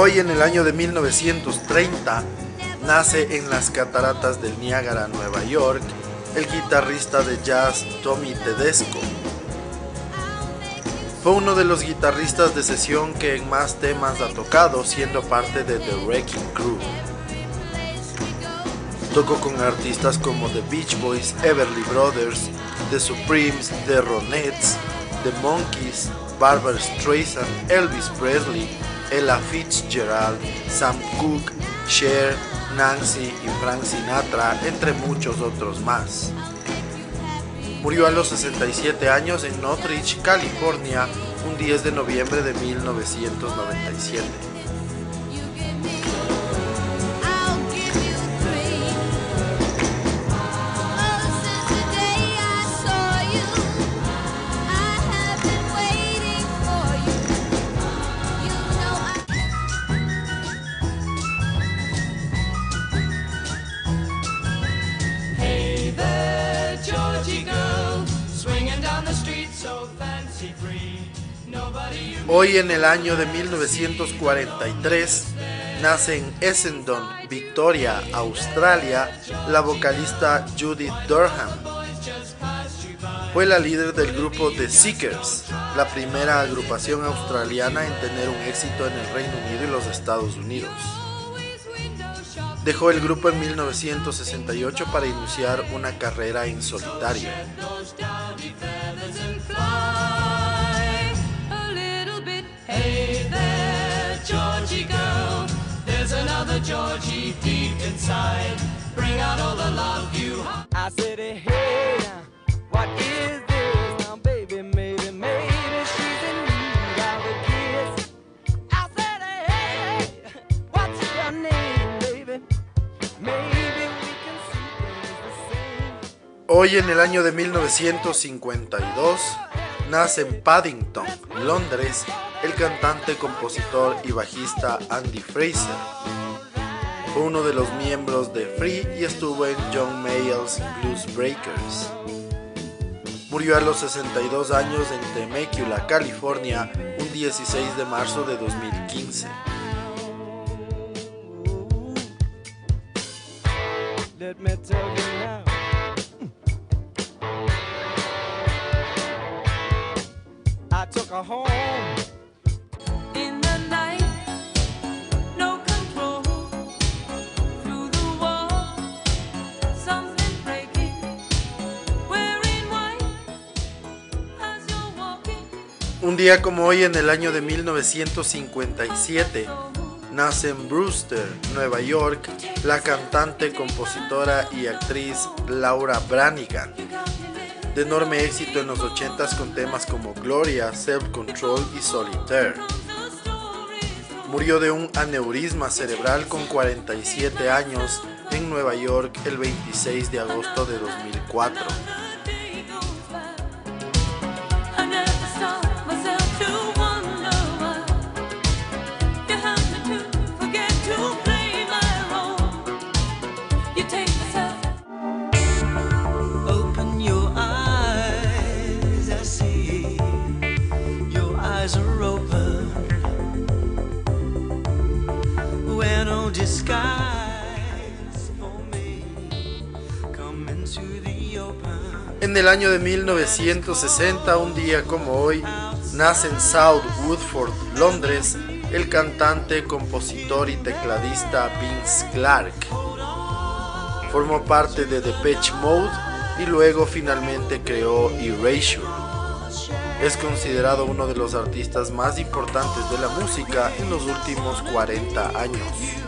Hoy en el año de 1930 nace en las cataratas del Niágara, Nueva York, el guitarrista de jazz Tommy Tedesco. Fue uno de los guitarristas de sesión que en más temas ha tocado, siendo parte de The Wrecking Crew. Tocó con artistas como The Beach Boys, Everly Brothers, The Supremes, The Ronettes, The Monkees, Barbara Streisand, Elvis Presley, Ella Fitzgerald, Sam Cooke, Cher, Nancy y Frank Sinatra, entre muchos otros más. Murió a los 67 años en Northridge, California, un 10 de noviembre de 1997. Hoy en el año de 1943 nace en Essendon, Victoria, Australia, la vocalista Judith Durham. Fue la líder del grupo The Seekers, la primera agrupación australiana en tener un éxito en el Reino Unido y los Estados Unidos. Dejó el grupo en 1968 para iniciar una carrera en solitario. Georgie deep inside. Bring out all the love you I said, hey, what is this now, baby? Maybe, maybe she's in need of a kiss. I said, hey, what's your name, baby? Maybe we can see things the same. Hoy en el año de 1952 nace en Paddington, Londres, el cantante, compositor y bajista Andy Fraser. Fue uno de los miembros de Free y estuvo en John Mayall's Blues Breakers. Murió a los 62 años en Temecula, California, un 16 de marzo de 2015. Un día como hoy en el año de 1957 nace en Brewster, Nueva York, la cantante, compositora y actriz Laura Branigan. De enorme éxito en los 80s con temas como Gloria, Self Control y Solitaire. Murió de un aneurisma cerebral con 47 años en Nueva York el 26 de agosto de 2004. En el año de 1960, un día como hoy, nace en South Woodford, Londres, el cantante, compositor y tecladista Vince Clark. Formó parte de Depeche Mode y luego finalmente creó Erasure. Es considerado uno de los artistas más importantes de la música en los últimos 40 años.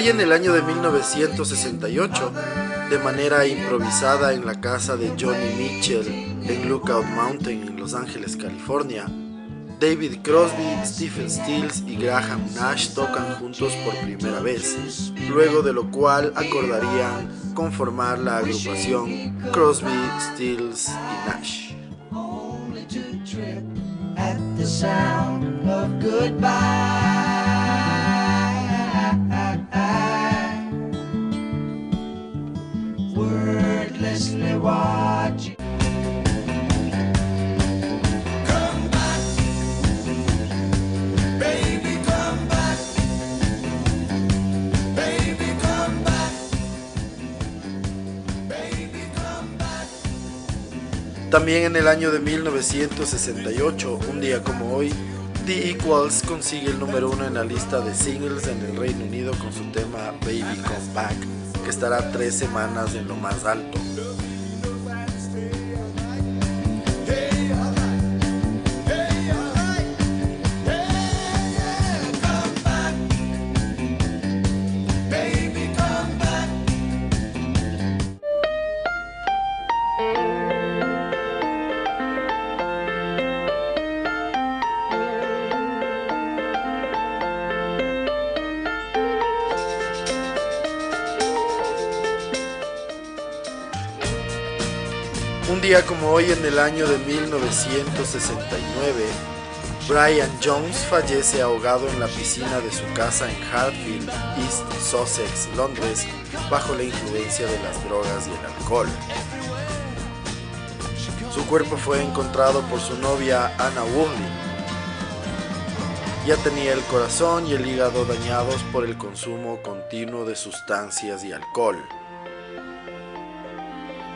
Hoy en el año de 1968, de manera improvisada en la casa de Johnny Mitchell en Lookout Mountain en Los Ángeles, California, David Crosby, Stephen Stills y Graham Nash tocan juntos por primera vez, luego de lo cual acordarían conformar la agrupación Crosby, Stills y Nash. También en el año de 1968, un día como hoy, The Equals consigue el número uno en la lista de singles en el Reino Unido con su tema Baby Come Back, que estará tres semanas en lo más alto. Como hoy en el año de 1969, Brian Jones fallece ahogado en la piscina de su casa en Hartfield, East Sussex, Londres, bajo la influencia de las drogas y el alcohol. Su cuerpo fue encontrado por su novia Anna Woolley. Ya tenía el corazón y el hígado dañados por el consumo continuo de sustancias y alcohol.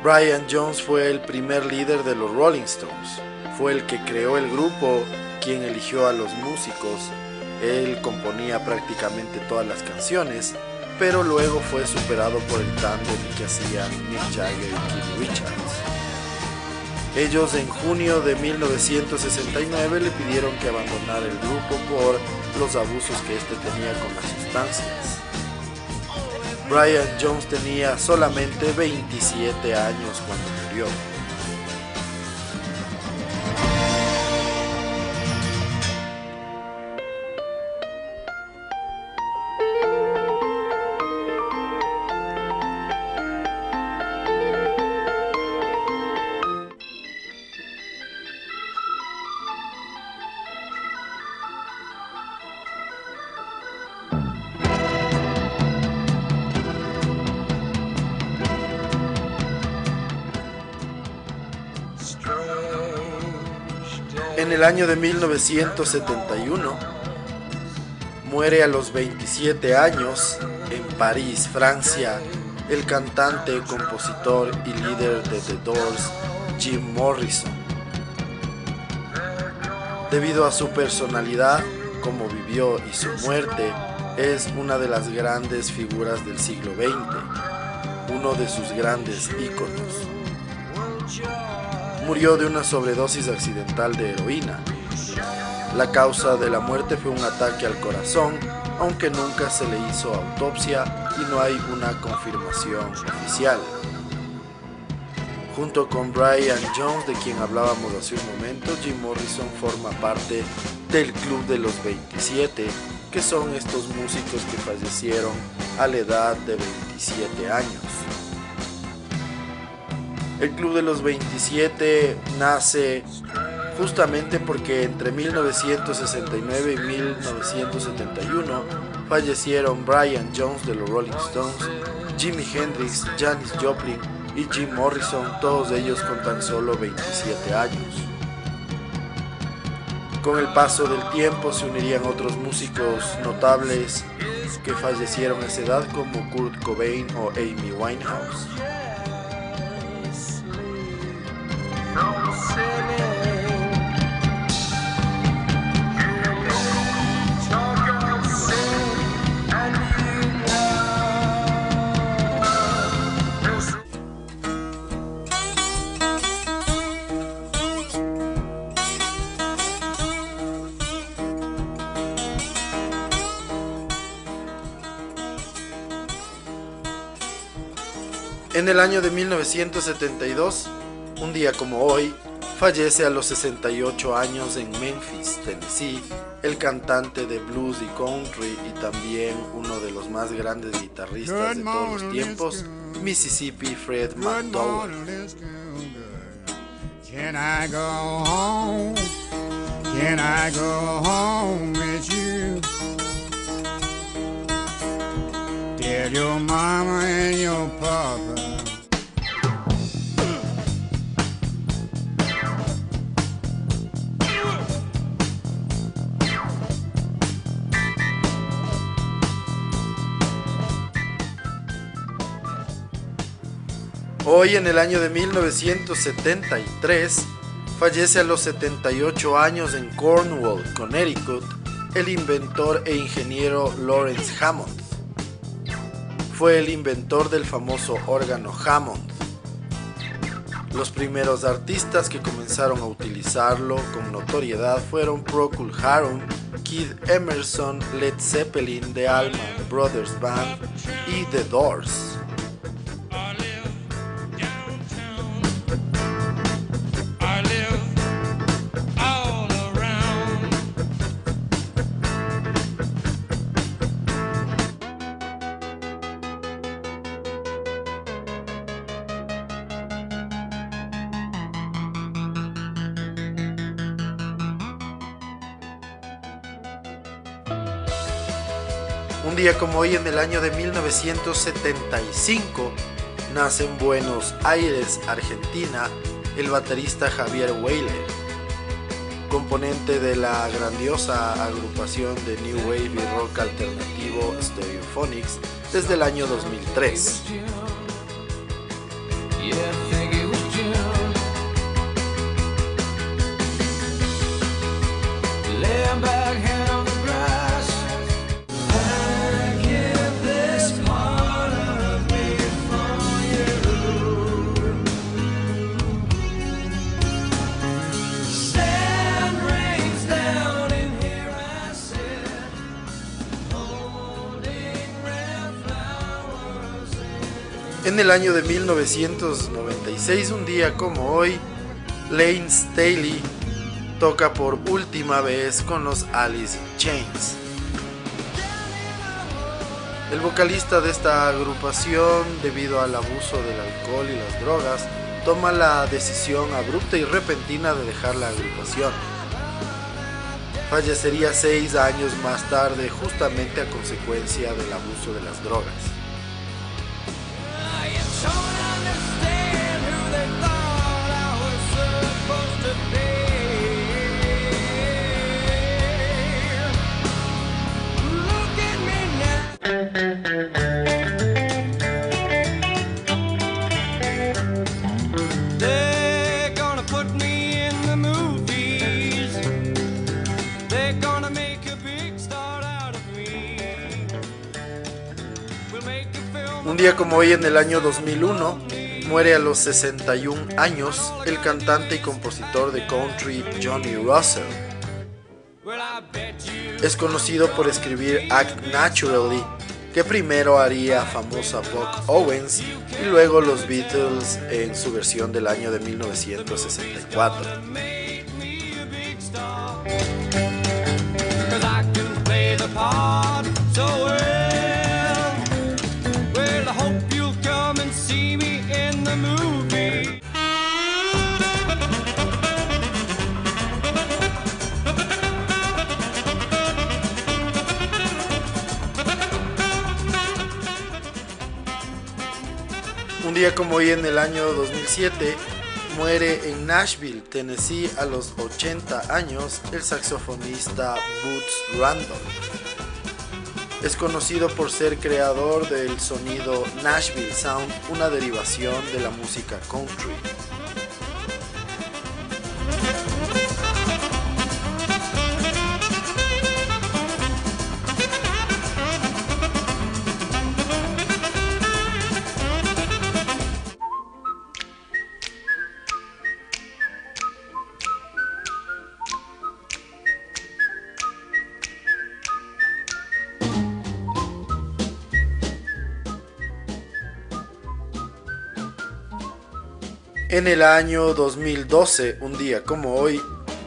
Brian Jones fue el primer líder de los Rolling Stones. Fue el que creó el grupo, quien eligió a los músicos. Él componía prácticamente todas las canciones, pero luego fue superado por el tándem que hacían Mick Jagger y Keith Richards. Ellos en junio de 1969 le pidieron que abandonara el grupo por los abusos que éste tenía con las sustancias. Brian Jones tenía solamente 27 años cuando murió. El año de 1971 muere a los 27 años en París, Francia, el cantante, compositor y líder de The Doors, Jim Morrison. Debido a su personalidad, como vivió y su muerte, es una de las grandes figuras del siglo XX, uno de sus grandes íconos murió de una sobredosis accidental de heroína. La causa de la muerte fue un ataque al corazón, aunque nunca se le hizo autopsia y no hay una confirmación oficial. Junto con Brian Jones, de quien hablábamos hace un momento, Jim Morrison forma parte del Club de los 27, que son estos músicos que fallecieron a la edad de 27 años. El Club de los 27 nace justamente porque entre 1969 y 1971 fallecieron Brian Jones de los Rolling Stones, Jimi Hendrix, Janis Joplin y Jim Morrison, todos ellos con tan solo 27 años. Con el paso del tiempo se unirían otros músicos notables que fallecieron a esa edad como Kurt Cobain o Amy Winehouse. En el año de 1972, un día como hoy, fallece a los 68 años en Memphis, Tennessee, el cantante de blues y country y también uno de los más grandes guitarristas de todos los tiempos, Mississippi Fred McDowell. Can I go home? Can I go home with you? Tell your mama and your papa. Hoy en el año de 1973 fallece a los 78 años en Cornwall, Connecticut, el inventor e ingeniero Lawrence Hammond. Fue el inventor del famoso órgano Hammond. Los primeros artistas que comenzaron a utilizarlo con notoriedad fueron Procol Harum, Kid Emerson, Led Zeppelin, The Allman Brothers Band y The Doors. Un día como hoy en el año de 1975 nace en Buenos Aires, Argentina, el baterista Javier Weyler, componente de la grandiosa agrupación de New Wave y Rock alternativo Stereophonics desde el año 2003. En el año de 1996, un día como hoy, Lane Staley toca por última vez con los Alice Chains. El vocalista de esta agrupación, debido al abuso del alcohol y las drogas, toma la decisión abrupta y repentina de dejar la agrupación. Fallecería seis años más tarde justamente a consecuencia del abuso de las drogas. Como hoy en el año 2001, muere a los 61 años el cantante y compositor de country Johnny Russell. Es conocido por escribir Act Naturally, que primero haría famosa Buck Owens y luego los Beatles en su versión del año de 1964. Día como hoy en el año 2007 muere en Nashville, Tennessee a los 80 años el saxofonista Boots Randall. Es conocido por ser creador del sonido Nashville Sound, una derivación de la música country. En el año 2012, un día como hoy,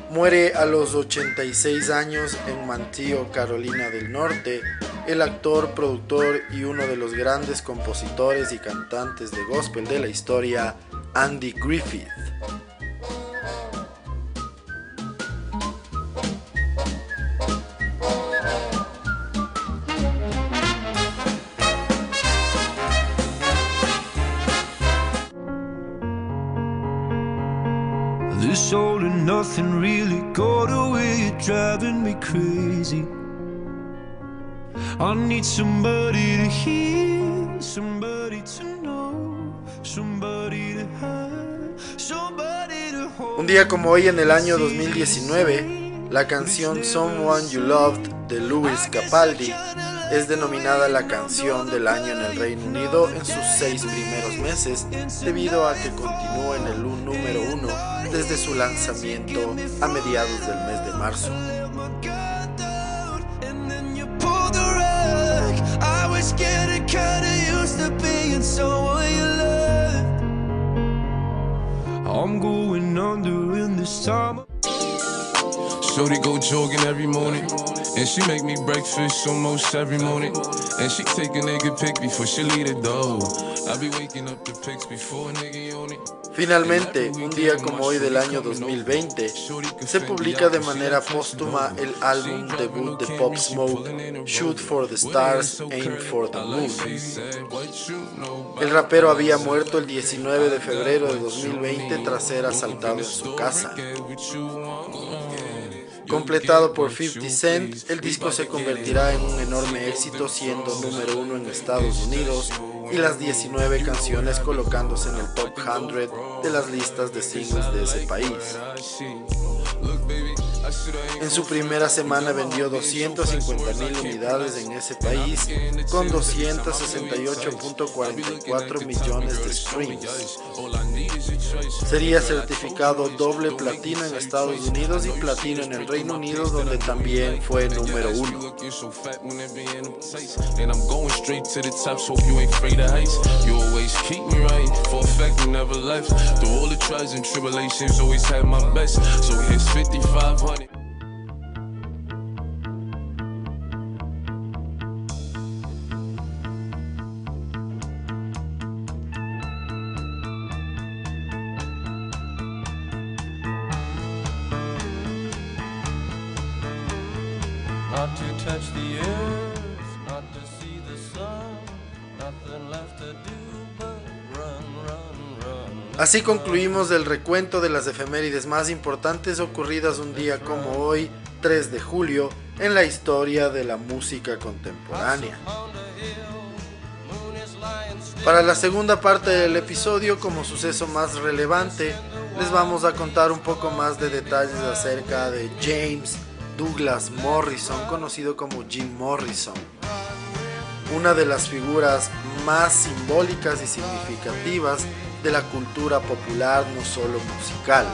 muere a los 86 años en Mantillo, Carolina del Norte, el actor, productor y uno de los grandes compositores y cantantes de gospel de la historia, Andy Griffith. This all and nothing really got away, driving me crazy. I need somebody to hear, somebody to know, somebody to have, somebody to hold. Un día como hoy en el año 2019, la canción Someone You Loved de Louis Capaldi es denominada la canción del año en el Reino Unido en sus seis primeros meses debido a que continúa en el número uno desde su lanzamiento a mediados del mes de marzo. I'm going under in this time. Shorty go jogging every morning. And she make me breakfast almost every morning. And she take a nigga pic before she leave the door. I be waking up the pics before a nigga on it. Finalmente, un día como hoy del año 2020, se publica de manera póstuma el álbum debut de Pop Smoke, Shoot for the Stars, Aim for the Moon. El rapero había muerto el 19 de febrero de 2020 tras ser asaltado en su casa. Completado por 50 Cent, el disco se convertirá en un enorme éxito siendo número uno en Estados Unidos y las 19 canciones colocándose en el top 100 de las listas de singles de ese país. En su primera semana vendió 250.000 unidades en ese país con 268.44 millones de streams. Sería certificado doble platino en Estados Unidos y platino en el Reino Unido donde también fue número uno. Not Así concluimos el recuento de las efemérides más importantes ocurridas un día como hoy, 3 de julio, en la historia de la música contemporánea. Para la segunda parte del episodio, como suceso más relevante, les vamos a contar un poco más de detalles acerca de James Douglas Morrison, conocido como Jim Morrison, una de las figuras más simbólicas y significativas de la cultura popular, no solo musical.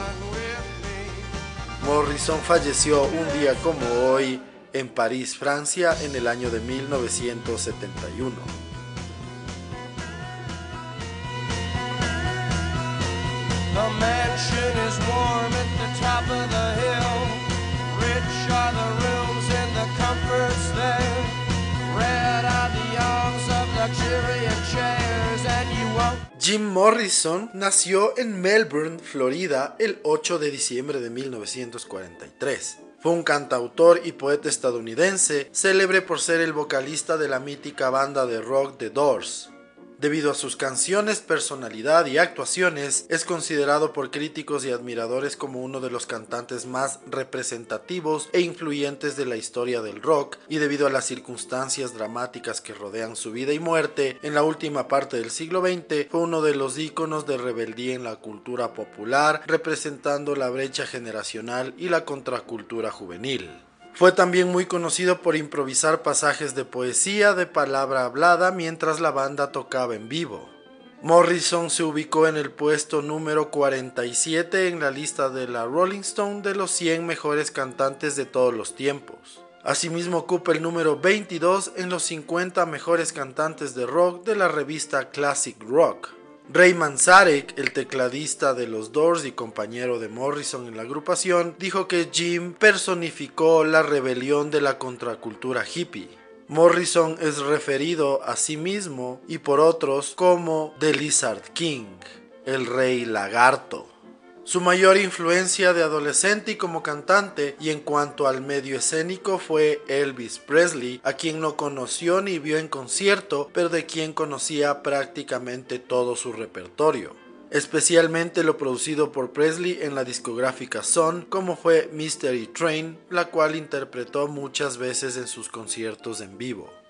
Morrison falleció un día como hoy en París, Francia, en el año de 1971. The mansion top. Jim Morrison nació en Melbourne, Florida, el 8 de diciembre de 1943. Fue un cantautor y poeta estadounidense, célebre por ser el vocalista de la mítica banda de rock The Doors. Debido a sus canciones, personalidad y actuaciones, es considerado por críticos y admiradores como uno de los cantantes más representativos e influyentes de la historia del rock, y debido a las circunstancias dramáticas que rodean su vida y muerte, en la última parte del siglo XX fue uno de los íconos de rebeldía en la cultura popular, representando la brecha generacional y la contracultura juvenil. Fue también muy conocido por improvisar pasajes de poesía de palabra hablada mientras la banda tocaba en vivo. Morrison se ubicó en el puesto número 47 en la lista de la Rolling Stone de los 100 mejores cantantes de todos los tiempos. Asimismo ocupa el número 22 en los 50 mejores cantantes de rock de la revista Classic Rock. Ray Manzarek, el tecladista de los Doors y compañero de Morrison en la agrupación, dijo que Jim personificó la rebelión de la contracultura hippie. Morrison es referido a sí mismo y por otros como The Lizard King, el rey lagarto. Su mayor influencia de adolescente y como cantante y en cuanto al medio escénico fue Elvis Presley, a quien no conoció ni vio en concierto, pero de quien conocía prácticamente todo su repertorio especialmente lo producido por Presley en la discográfica Sun, como fue Mystery Train, la cual interpretó muchas veces en sus conciertos en vivo.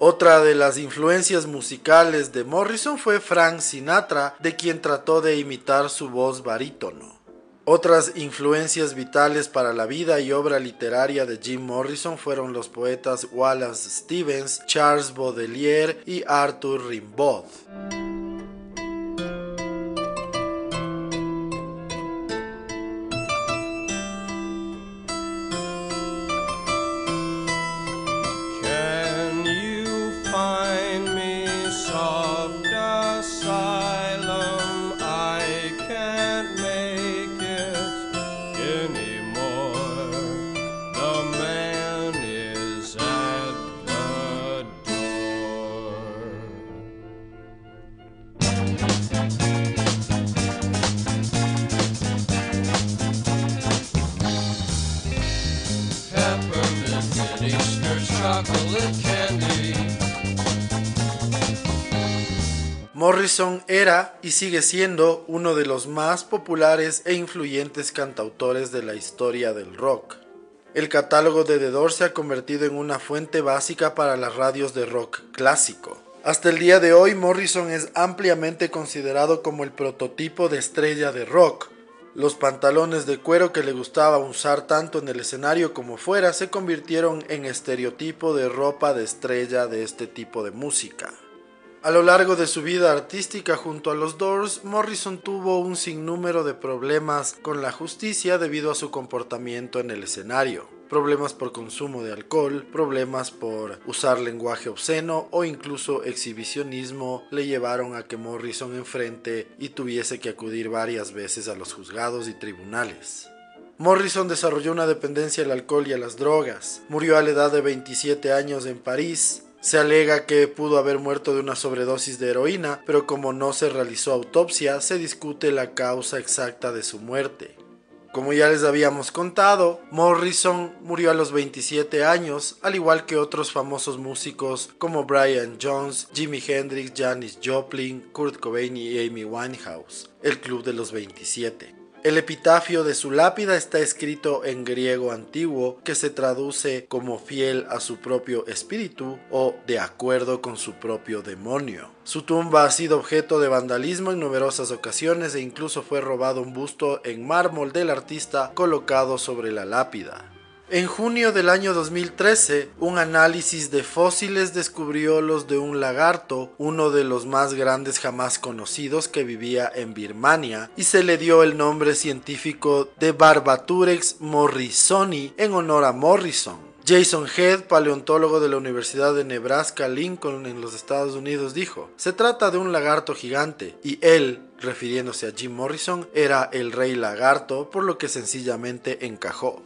Otra de las influencias musicales de Morrison fue Frank Sinatra, de quien trató de imitar su voz barítono. Otras influencias vitales para la vida y obra literaria de Jim Morrison fueron los poetas Wallace Stevens, Charles Baudelaire y Arthur Rimbaud. Morrison era y sigue siendo uno de los más populares e influyentes cantautores de la historia del rock. El catálogo de The se ha convertido en una fuente básica para las radios de rock clásico. Hasta el día de hoy, Morrison es ampliamente considerado como el prototipo de estrella de rock. Los pantalones de cuero que le gustaba usar tanto en el escenario como fuera se convirtieron en estereotipo de ropa de estrella de este tipo de música. A lo largo de su vida artística junto a los Doors, Morrison tuvo un sinnúmero de problemas con la justicia debido a su comportamiento en el escenario. Problemas por consumo de alcohol, problemas por usar lenguaje obsceno o incluso exhibicionismo le llevaron a que Morrison enfrente y tuviese que acudir varias veces a los juzgados y tribunales. Morrison desarrolló una dependencia al alcohol y a las drogas. Murió a la edad de 27 años en París se alega que pudo haber muerto de una sobredosis de heroína, pero como no se realizó autopsia, se discute la causa exacta de su muerte. Como ya les habíamos contado, Morrison murió a los 27 años, al igual que otros famosos músicos como Brian Jones, Jimi Hendrix, Janis Joplin, Kurt Cobain y Amy Winehouse, el Club de los 27. El epitafio de su lápida está escrito en griego antiguo que se traduce como fiel a su propio espíritu o de acuerdo con su propio demonio. Su tumba ha sido objeto de vandalismo en numerosas ocasiones e incluso fue robado un busto en mármol del artista colocado sobre la lápida. En junio del año 2013, un análisis de fósiles descubrió los de un lagarto, uno de los más grandes jamás conocidos que vivía en Birmania, y se le dio el nombre científico de Barbaturex morrisoni en honor a Morrison. Jason Head, paleontólogo de la Universidad de Nebraska Lincoln en los Estados Unidos, dijo, se trata de un lagarto gigante y él, refiriéndose a Jim Morrison, era el rey lagarto, por lo que sencillamente encajó.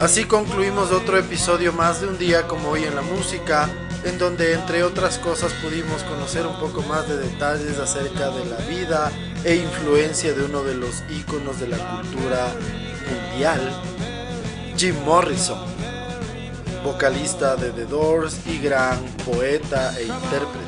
Así concluimos otro episodio más de un día como hoy en la música, en donde entre otras cosas pudimos conocer un poco más de detalles acerca de la vida e influencia de uno de los íconos de la cultura mundial, Jim Morrison, vocalista de The Doors y gran poeta e intérprete.